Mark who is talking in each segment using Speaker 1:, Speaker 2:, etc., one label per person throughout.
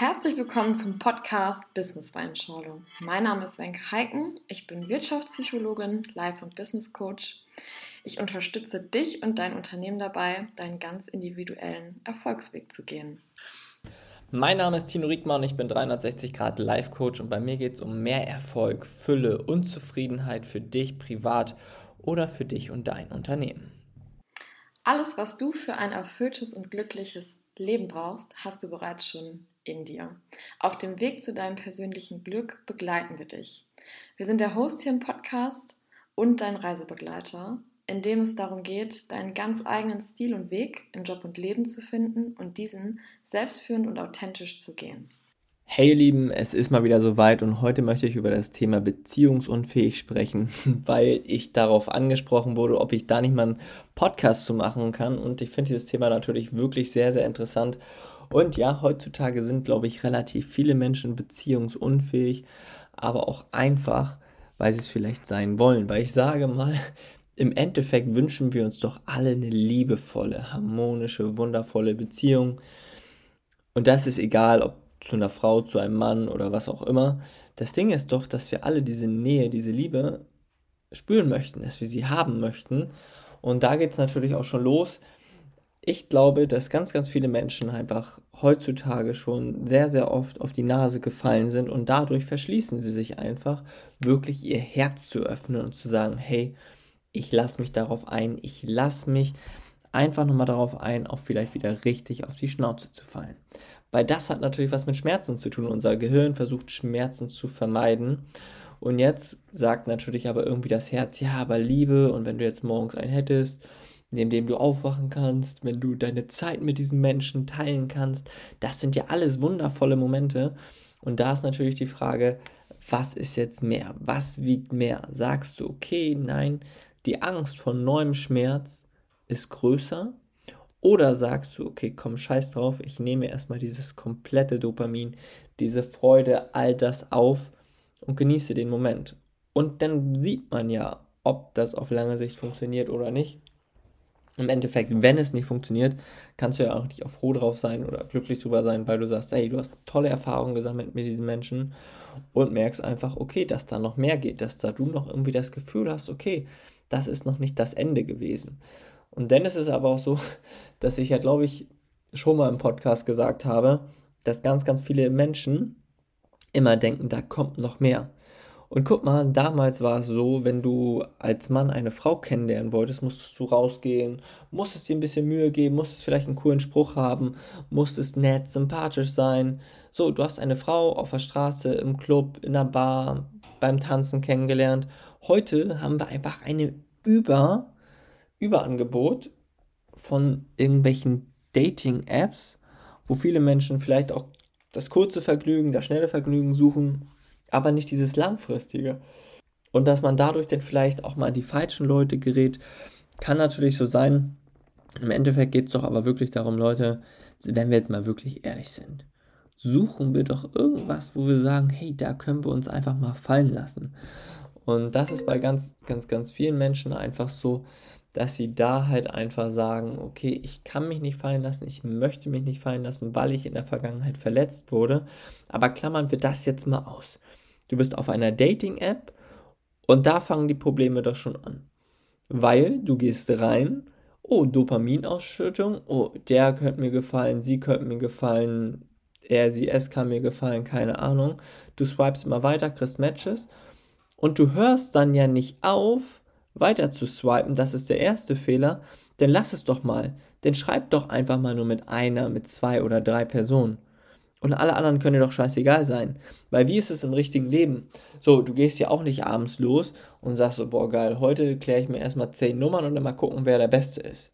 Speaker 1: Herzlich willkommen zum Podcast Business Weinschorle. Mein Name ist Wenke Heiken. Ich bin Wirtschaftspsychologin, Life- und Business Coach. Ich unterstütze dich und dein Unternehmen dabei, deinen ganz individuellen Erfolgsweg zu gehen.
Speaker 2: Mein Name ist Tino Riekmann, ich bin 360 Grad Life Coach und bei mir geht es um mehr Erfolg, Fülle und Zufriedenheit für dich privat oder für dich und dein Unternehmen.
Speaker 1: Alles, was du für ein erfülltes und glückliches Leben brauchst, hast du bereits schon in dir. Auf dem Weg zu deinem persönlichen Glück begleiten wir dich. Wir sind der Host hier im Podcast und dein Reisebegleiter, in dem es darum geht, deinen ganz eigenen Stil und Weg im Job und Leben zu finden und diesen selbstführend und authentisch zu gehen.
Speaker 2: Hey ihr Lieben, es ist mal wieder soweit und heute möchte ich über das Thema beziehungsunfähig sprechen, weil ich darauf angesprochen wurde, ob ich da nicht mal einen Podcast zu machen kann und ich finde dieses Thema natürlich wirklich sehr, sehr interessant und ja, heutzutage sind, glaube ich, relativ viele Menschen beziehungsunfähig, aber auch einfach, weil sie es vielleicht sein wollen. Weil ich sage mal, im Endeffekt wünschen wir uns doch alle eine liebevolle, harmonische, wundervolle Beziehung. Und das ist egal, ob zu einer Frau, zu einem Mann oder was auch immer. Das Ding ist doch, dass wir alle diese Nähe, diese Liebe spüren möchten, dass wir sie haben möchten. Und da geht es natürlich auch schon los, ich glaube, dass ganz, ganz viele Menschen einfach heutzutage schon sehr, sehr oft auf die Nase gefallen sind und dadurch verschließen sie sich einfach, wirklich ihr Herz zu öffnen und zu sagen, hey, ich lasse mich darauf ein, ich lasse mich einfach nochmal darauf ein, auch vielleicht wieder richtig auf die Schnauze zu fallen. Weil das hat natürlich was mit Schmerzen zu tun. Unser Gehirn versucht Schmerzen zu vermeiden. Und jetzt sagt natürlich aber irgendwie das Herz, ja, aber Liebe und wenn du jetzt morgens einen hättest neben dem du aufwachen kannst, wenn du deine Zeit mit diesen Menschen teilen kannst. Das sind ja alles wundervolle Momente. Und da ist natürlich die Frage, was ist jetzt mehr? Was wiegt mehr? Sagst du, okay, nein, die Angst vor neuem Schmerz ist größer? Oder sagst du, okay, komm, scheiß drauf, ich nehme erstmal dieses komplette Dopamin, diese Freude, all das auf und genieße den Moment. Und dann sieht man ja, ob das auf lange Sicht funktioniert oder nicht. Im Endeffekt, wenn es nicht funktioniert, kannst du ja auch nicht auch froh drauf sein oder glücklich drüber sein, weil du sagst, hey, du hast tolle Erfahrungen gesammelt mit diesen Menschen und merkst einfach, okay, dass da noch mehr geht, dass da du noch irgendwie das Gefühl hast, okay, das ist noch nicht das Ende gewesen. Und dann ist es aber auch so, dass ich ja, glaube ich, schon mal im Podcast gesagt habe, dass ganz, ganz viele Menschen immer denken, da kommt noch mehr. Und guck mal, damals war es so, wenn du als Mann eine Frau kennenlernen wolltest, musstest du rausgehen, musstest dir ein bisschen Mühe geben, musstest vielleicht einen coolen Spruch haben, musstest nett, sympathisch sein. So, du hast eine Frau auf der Straße, im Club, in der Bar, beim Tanzen kennengelernt. Heute haben wir einfach eine Über, Überangebot von irgendwelchen Dating-Apps, wo viele Menschen vielleicht auch das kurze Vergnügen, das schnelle Vergnügen suchen aber nicht dieses langfristige. Und dass man dadurch dann vielleicht auch mal an die falschen Leute gerät, kann natürlich so sein. Im Endeffekt geht es doch aber wirklich darum, Leute, wenn wir jetzt mal wirklich ehrlich sind, suchen wir doch irgendwas, wo wir sagen, hey, da können wir uns einfach mal fallen lassen. Und das ist bei ganz, ganz, ganz vielen Menschen einfach so, dass sie da halt einfach sagen, okay, ich kann mich nicht fallen lassen, ich möchte mich nicht fallen lassen, weil ich in der Vergangenheit verletzt wurde. Aber klammern wir das jetzt mal aus. Du bist auf einer Dating-App und da fangen die Probleme doch schon an. Weil du gehst rein, oh, Dopaminausschüttung, oh, der könnte mir gefallen, sie könnte mir gefallen, er, sie, es kann mir gefallen, keine Ahnung. Du swipest immer weiter, kriegst Matches und du hörst dann ja nicht auf, weiter zu swipen, das ist der erste Fehler, dann lass es doch mal. Dann schreib doch einfach mal nur mit einer, mit zwei oder drei Personen. Und alle anderen können dir doch scheißegal sein. Weil wie ist es im richtigen Leben? So, du gehst ja auch nicht abends los und sagst so, boah geil, heute kläre ich mir erstmal zehn Nummern und dann mal gucken, wer der Beste ist.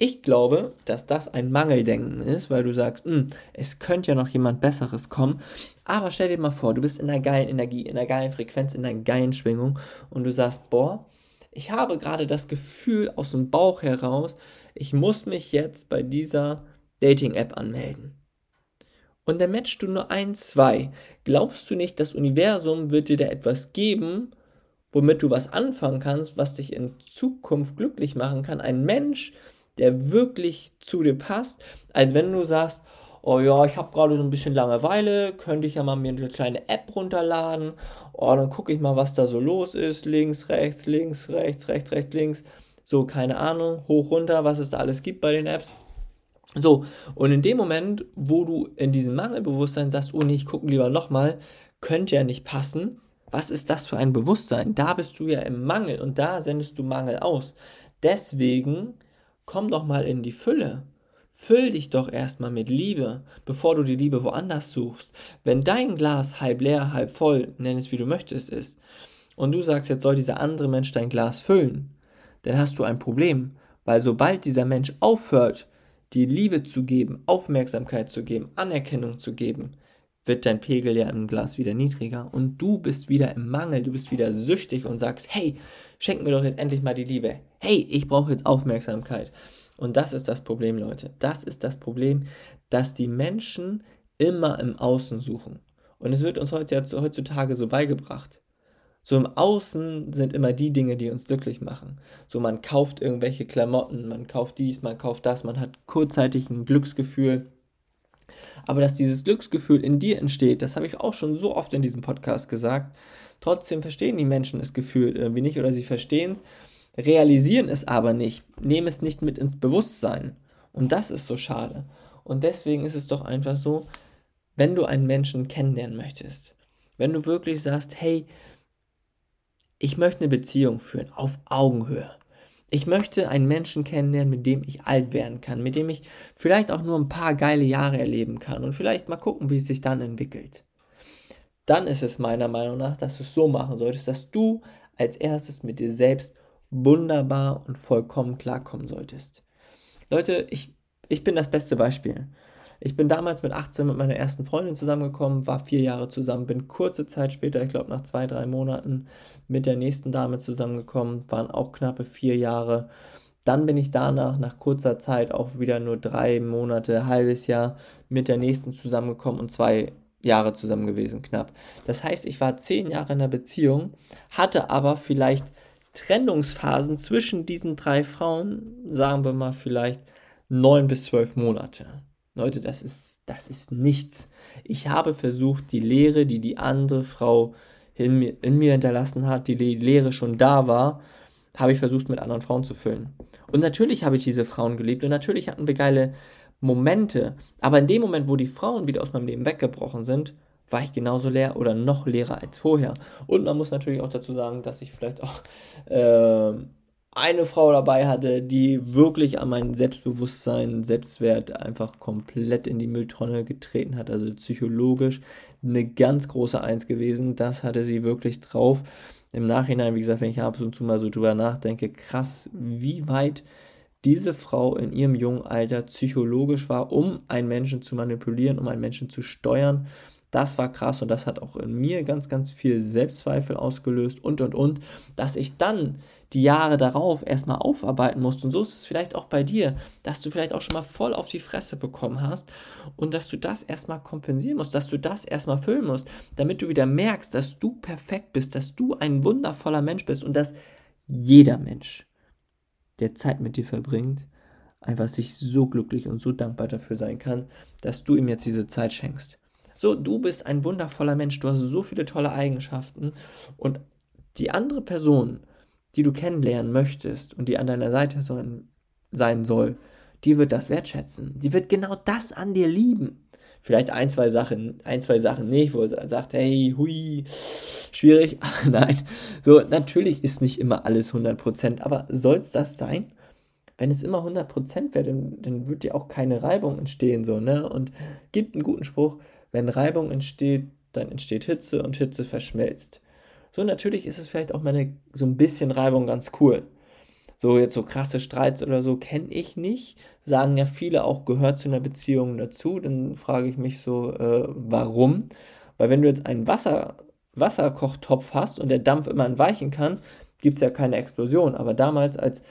Speaker 2: Ich glaube, dass das ein Mangeldenken ist, weil du sagst, hm, es könnte ja noch jemand Besseres kommen. Aber stell dir mal vor, du bist in einer geilen Energie, in einer geilen Frequenz, in einer geilen Schwingung und du sagst, boah, ich habe gerade das Gefühl aus dem Bauch heraus, ich muss mich jetzt bei dieser Dating-App anmelden und dann matchst du nur ein, zwei. Glaubst du nicht, das Universum wird dir da etwas geben, womit du was anfangen kannst, was dich in Zukunft glücklich machen kann? Ein Mensch, der wirklich zu dir passt, als wenn du sagst, oh ja, ich habe gerade so ein bisschen Langeweile, könnte ich ja mal mir eine kleine App runterladen. Oh, dann gucke ich mal, was da so los ist. Links, rechts, links, rechts, rechts, rechts, links. So, keine Ahnung, hoch, runter, was es da alles gibt bei den Apps. So, und in dem Moment, wo du in diesem Mangelbewusstsein sagst, oh nee, ich gucke lieber nochmal, könnte ja nicht passen. Was ist das für ein Bewusstsein? Da bist du ja im Mangel und da sendest du Mangel aus. Deswegen komm doch mal in die Fülle. Füll dich doch erstmal mit Liebe, bevor du die Liebe woanders suchst. Wenn dein Glas halb leer, halb voll, nenn es wie du möchtest, ist, und du sagst, jetzt soll dieser andere Mensch dein Glas füllen, dann hast du ein Problem, weil sobald dieser Mensch aufhört, die Liebe zu geben, Aufmerksamkeit zu geben, Anerkennung zu geben, wird dein Pegel ja im Glas wieder niedriger und du bist wieder im Mangel, du bist wieder süchtig und sagst, hey, schenk mir doch jetzt endlich mal die Liebe. Hey, ich brauche jetzt Aufmerksamkeit. Und das ist das Problem, Leute. Das ist das Problem, dass die Menschen immer im Außen suchen. Und es wird uns heutzutage so beigebracht. So im Außen sind immer die Dinge, die uns glücklich machen. So man kauft irgendwelche Klamotten, man kauft dies, man kauft das, man hat kurzzeitig ein Glücksgefühl. Aber dass dieses Glücksgefühl in dir entsteht, das habe ich auch schon so oft in diesem Podcast gesagt. Trotzdem verstehen die Menschen das Gefühl irgendwie nicht oder sie verstehen es, realisieren es aber nicht, nehmen es nicht mit ins Bewusstsein. Und das ist so schade. Und deswegen ist es doch einfach so, wenn du einen Menschen kennenlernen möchtest, wenn du wirklich sagst, hey, ich möchte eine Beziehung führen auf Augenhöhe. Ich möchte einen Menschen kennenlernen, mit dem ich alt werden kann, mit dem ich vielleicht auch nur ein paar geile Jahre erleben kann und vielleicht mal gucken, wie es sich dann entwickelt. Dann ist es meiner Meinung nach, dass du es so machen solltest, dass du als erstes mit dir selbst wunderbar und vollkommen klarkommen solltest. Leute, ich, ich bin das beste Beispiel. Ich bin damals mit 18 mit meiner ersten Freundin zusammengekommen, war vier Jahre zusammen, bin kurze Zeit später, ich glaube nach zwei, drei Monaten, mit der nächsten Dame zusammengekommen, waren auch knappe vier Jahre. Dann bin ich danach, nach kurzer Zeit, auch wieder nur drei Monate, halbes Jahr mit der nächsten zusammengekommen und zwei Jahre zusammen gewesen, knapp. Das heißt, ich war zehn Jahre in einer Beziehung, hatte aber vielleicht Trennungsphasen zwischen diesen drei Frauen, sagen wir mal vielleicht neun bis zwölf Monate. Leute, das ist, das ist nichts. Ich habe versucht, die Lehre, die die andere Frau in mir, in mir hinterlassen hat, die Lehre schon da war, habe ich versucht, mit anderen Frauen zu füllen. Und natürlich habe ich diese Frauen geliebt und natürlich hatten wir geile Momente. Aber in dem Moment, wo die Frauen wieder aus meinem Leben weggebrochen sind, war ich genauso leer oder noch leerer als vorher. Und man muss natürlich auch dazu sagen, dass ich vielleicht auch äh, eine Frau dabei hatte, die wirklich an mein Selbstbewusstsein, Selbstwert einfach komplett in die Mülltonne getreten hat. Also psychologisch eine ganz große Eins gewesen. Das hatte sie wirklich drauf. Im Nachhinein, wie gesagt, wenn ich ab und zu mal so drüber nachdenke, krass, wie weit diese Frau in ihrem jungen Alter psychologisch war, um einen Menschen zu manipulieren, um einen Menschen zu steuern das war krass und das hat auch in mir ganz, ganz viel Selbstzweifel ausgelöst und und und, dass ich dann die Jahre darauf erstmal aufarbeiten musste. Und so ist es vielleicht auch bei dir, dass du vielleicht auch schon mal voll auf die Fresse bekommen hast und dass du das erstmal kompensieren musst, dass du das erstmal füllen musst, damit du wieder merkst, dass du perfekt bist, dass du ein wundervoller Mensch bist und dass jeder Mensch, der Zeit mit dir verbringt, einfach sich so glücklich und so dankbar dafür sein kann, dass du ihm jetzt diese Zeit schenkst. So, du bist ein wundervoller Mensch, du hast so viele tolle Eigenschaften und die andere Person, die du kennenlernen möchtest und die an deiner Seite sein soll, die wird das wertschätzen. Die wird genau das an dir lieben. Vielleicht ein, zwei Sachen, ein, zwei Sachen nicht, wo er sagt, hey, hui, schwierig. Nein, so, natürlich ist nicht immer alles 100%, aber soll es das sein? Wenn es immer 100% wäre, dann, dann wird dir auch keine Reibung entstehen, so, ne? Und gibt einen guten Spruch, wenn Reibung entsteht, dann entsteht Hitze und Hitze verschmelzt. So, natürlich ist es vielleicht auch mal so ein bisschen Reibung ganz cool. So, jetzt so krasse Streits oder so kenne ich nicht. Sagen ja viele auch, gehört zu einer Beziehung dazu. Dann frage ich mich so, äh, warum? Weil wenn du jetzt einen Wasser, Wasserkochtopf hast und der Dampf immer entweichen kann, gibt es ja keine Explosion. Aber damals, als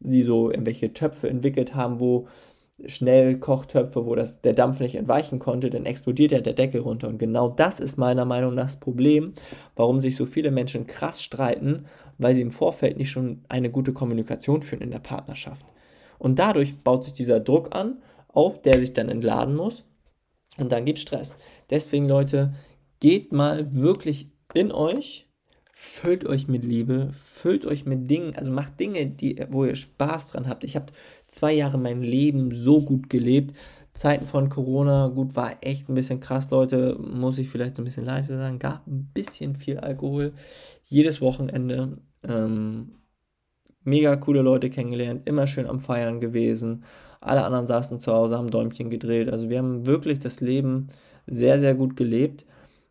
Speaker 2: sie so irgendwelche Töpfe entwickelt haben, wo Schnellkochtöpfe, wo das, der Dampf nicht entweichen konnte, dann explodiert ja der Deckel runter. Und genau das ist meiner Meinung nach das Problem, warum sich so viele Menschen krass streiten, weil sie im Vorfeld nicht schon eine gute Kommunikation führen in der Partnerschaft. Und dadurch baut sich dieser Druck an, auf, der sich dann entladen muss. Und dann gibt Stress. Deswegen, Leute, geht mal wirklich in euch, füllt euch mit Liebe, füllt euch mit Dingen, also macht Dinge, die, wo ihr Spaß dran habt. Ich habe zwei Jahre mein Leben so gut gelebt. Zeiten von Corona, gut, war echt ein bisschen krass, Leute, muss ich vielleicht so ein bisschen leichter sagen, gab ein bisschen viel Alkohol. Jedes Wochenende. Ähm, mega coole Leute kennengelernt, immer schön am Feiern gewesen. Alle anderen saßen zu Hause, haben Däumchen gedreht. Also wir haben wirklich das Leben sehr, sehr gut gelebt.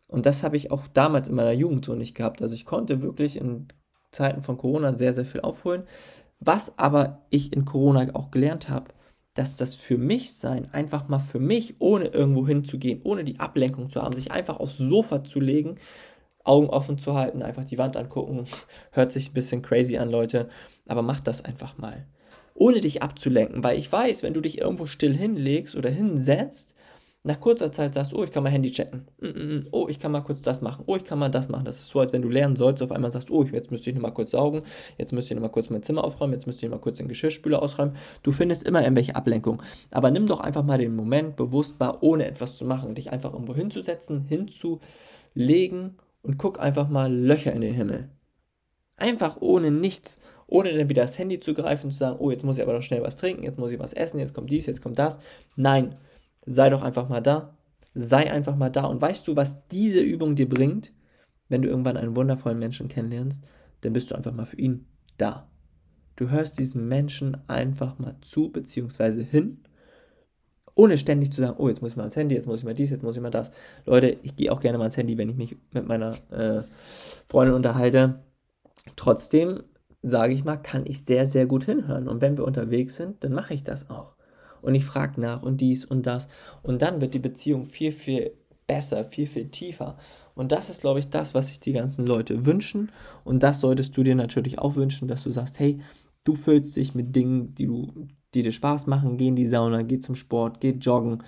Speaker 2: Und das habe ich auch damals in meiner Jugend so nicht gehabt. Also ich konnte wirklich in Zeiten von Corona sehr, sehr viel aufholen. Was aber ich in Corona auch gelernt habe, dass das für mich sein, einfach mal für mich, ohne irgendwo hinzugehen, ohne die Ablenkung zu haben, sich einfach aufs Sofa zu legen, Augen offen zu halten, einfach die Wand angucken, hört sich ein bisschen crazy an, Leute, aber mach das einfach mal. Ohne dich abzulenken, weil ich weiß, wenn du dich irgendwo still hinlegst oder hinsetzt, nach kurzer Zeit sagst, oh, ich kann mal Handy checken. Oh, ich kann mal kurz das machen. Oh, ich kann mal das machen. Das ist so, als wenn du lernen sollst, auf einmal sagst, oh, jetzt müsste ich noch mal kurz saugen. Jetzt müsste ich noch mal kurz mein Zimmer aufräumen. Jetzt müsste ich noch mal kurz den Geschirrspüler ausräumen. Du findest immer irgendwelche Ablenkungen. Aber nimm doch einfach mal den Moment bewusst wahr, ohne etwas zu machen. Dich einfach irgendwo hinzusetzen, hinzulegen und guck einfach mal Löcher in den Himmel. Einfach ohne nichts, ohne dann wieder das Handy zu greifen und zu sagen, oh, jetzt muss ich aber noch schnell was trinken, jetzt muss ich was essen, jetzt kommt dies, jetzt kommt das. Nein, sei doch einfach mal da. Sei einfach mal da. Und weißt du, was diese Übung dir bringt? Wenn du irgendwann einen wundervollen Menschen kennenlernst, dann bist du einfach mal für ihn da. Du hörst diesem Menschen einfach mal zu, beziehungsweise hin, ohne ständig zu sagen, oh, jetzt muss ich mal ans Handy, jetzt muss ich mal dies, jetzt muss ich mal das. Leute, ich gehe auch gerne mal ans Handy, wenn ich mich mit meiner äh, Freundin unterhalte. Trotzdem, sage ich mal, kann ich sehr, sehr gut hinhören. Und wenn wir unterwegs sind, dann mache ich das auch und ich frage nach und dies und das. Und dann wird die Beziehung viel, viel besser, viel, viel tiefer. Und das ist, glaube ich, das, was sich die ganzen Leute wünschen. Und das solltest du dir natürlich auch wünschen, dass du sagst, hey, du füllst dich mit Dingen, die, du, die dir Spaß machen. Geh in die Sauna, geh zum Sport, geh joggen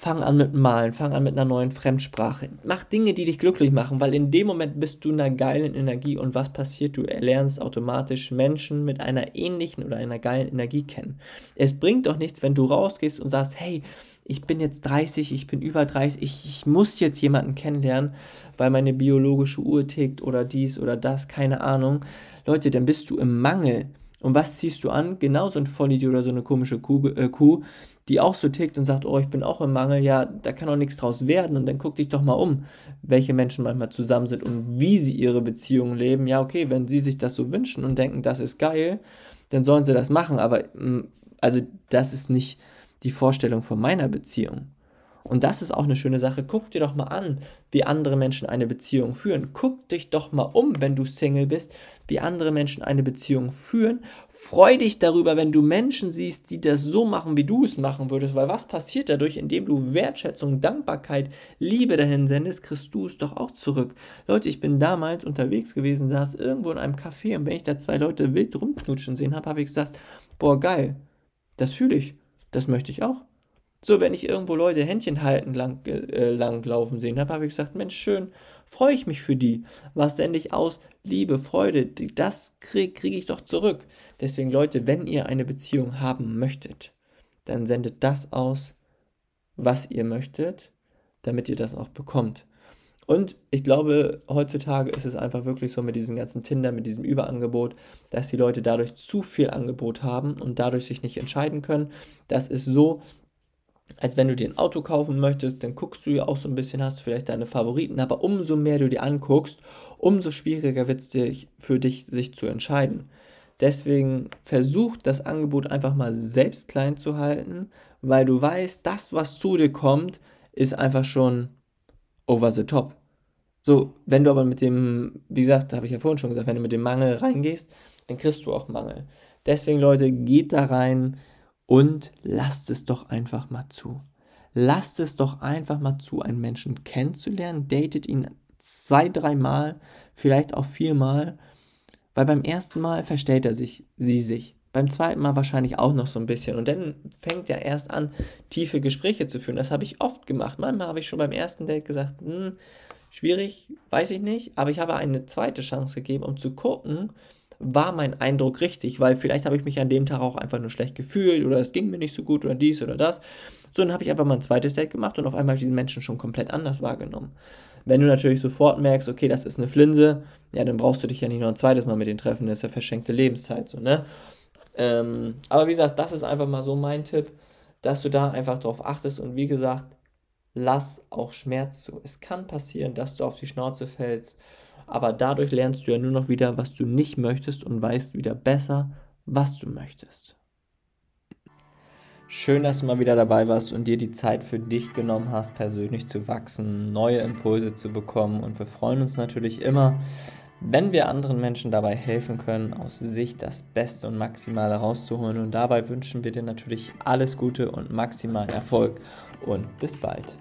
Speaker 2: Fang an mit Malen, fang an mit einer neuen Fremdsprache. Mach Dinge, die dich glücklich machen, weil in dem Moment bist du in einer geilen Energie und was passiert? Du erlernst automatisch Menschen mit einer ähnlichen oder einer geilen Energie kennen. Es bringt doch nichts, wenn du rausgehst und sagst, hey, ich bin jetzt 30, ich bin über 30, ich, ich muss jetzt jemanden kennenlernen, weil meine biologische Uhr tickt oder dies oder das, keine Ahnung. Leute, dann bist du im Mangel. Und was ziehst du an? Genauso ein Vollidiot oder so eine komische Kuh, äh, Kuh, die auch so tickt und sagt, oh, ich bin auch im Mangel, ja, da kann auch nichts draus werden. Und dann guck dich doch mal um, welche Menschen manchmal zusammen sind und wie sie ihre Beziehungen leben. Ja, okay, wenn sie sich das so wünschen und denken, das ist geil, dann sollen sie das machen. Aber mm, also das ist nicht die Vorstellung von meiner Beziehung. Und das ist auch eine schöne Sache. Guck dir doch mal an, wie andere Menschen eine Beziehung führen. Guck dich doch mal um, wenn du Single bist, wie andere Menschen eine Beziehung führen. Freu dich darüber, wenn du Menschen siehst, die das so machen, wie du es machen würdest. Weil was passiert dadurch, indem du Wertschätzung, Dankbarkeit, Liebe dahin sendest, kriegst du es doch auch zurück. Leute, ich bin damals unterwegs gewesen, saß irgendwo in einem Café und wenn ich da zwei Leute wild rumknutschen sehen habe, habe ich gesagt, boah, geil, das fühle ich, das möchte ich auch. So, wenn ich irgendwo Leute Händchen halten lang, äh, lang laufen sehen habe, habe ich gesagt, Mensch, schön, freue ich mich für die. Was sende ich aus? Liebe, Freude, das kriege krieg ich doch zurück. Deswegen, Leute, wenn ihr eine Beziehung haben möchtet, dann sendet das aus, was ihr möchtet, damit ihr das auch bekommt. Und ich glaube, heutzutage ist es einfach wirklich so mit diesem ganzen Tinder, mit diesem Überangebot, dass die Leute dadurch zu viel Angebot haben und dadurch sich nicht entscheiden können. Das ist so, als wenn du dir ein Auto kaufen möchtest, dann guckst du ja auch so ein bisschen, hast vielleicht deine Favoriten, aber umso mehr du dir anguckst, umso schwieriger wird es für dich, sich zu entscheiden. Deswegen versuch das Angebot einfach mal selbst klein zu halten, weil du weißt, das, was zu dir kommt, ist einfach schon over the top. So, wenn du aber mit dem, wie gesagt, habe ich ja vorhin schon gesagt, wenn du mit dem Mangel reingehst, dann kriegst du auch Mangel. Deswegen, Leute, geht da rein, und lasst es doch einfach mal zu. Lasst es doch einfach mal zu, einen Menschen kennenzulernen. Datet ihn zwei, dreimal, vielleicht auch viermal. Weil beim ersten Mal verstellt er sich, sie sich. Beim zweiten Mal wahrscheinlich auch noch so ein bisschen. Und dann fängt er erst an, tiefe Gespräche zu führen. Das habe ich oft gemacht. Manchmal habe ich schon beim ersten Date gesagt, hm, schwierig, weiß ich nicht. Aber ich habe eine zweite Chance gegeben, um zu gucken, war mein Eindruck richtig, weil vielleicht habe ich mich an dem Tag auch einfach nur schlecht gefühlt oder es ging mir nicht so gut oder dies oder das. So, dann habe ich einfach mal ein zweites Date gemacht und auf einmal habe ich diesen Menschen schon komplett anders wahrgenommen. Wenn du natürlich sofort merkst, okay, das ist eine Flinse, ja, dann brauchst du dich ja nicht noch ein zweites Mal mit denen treffen, das ist ja verschenkte Lebenszeit, so, ne? Ähm, aber wie gesagt, das ist einfach mal so mein Tipp, dass du da einfach drauf achtest und wie gesagt, lass auch Schmerz zu. Es kann passieren, dass du auf die Schnauze fällst, aber dadurch lernst du ja nur noch wieder, was du nicht möchtest und weißt wieder besser, was du möchtest. Schön, dass du mal wieder dabei warst und dir die Zeit für dich genommen hast, persönlich zu wachsen, neue Impulse zu bekommen. Und wir freuen uns natürlich immer, wenn wir anderen Menschen dabei helfen können, aus sich das Beste und Maximale rauszuholen. Und dabei wünschen wir dir natürlich alles Gute und maximalen Erfolg. Und bis bald.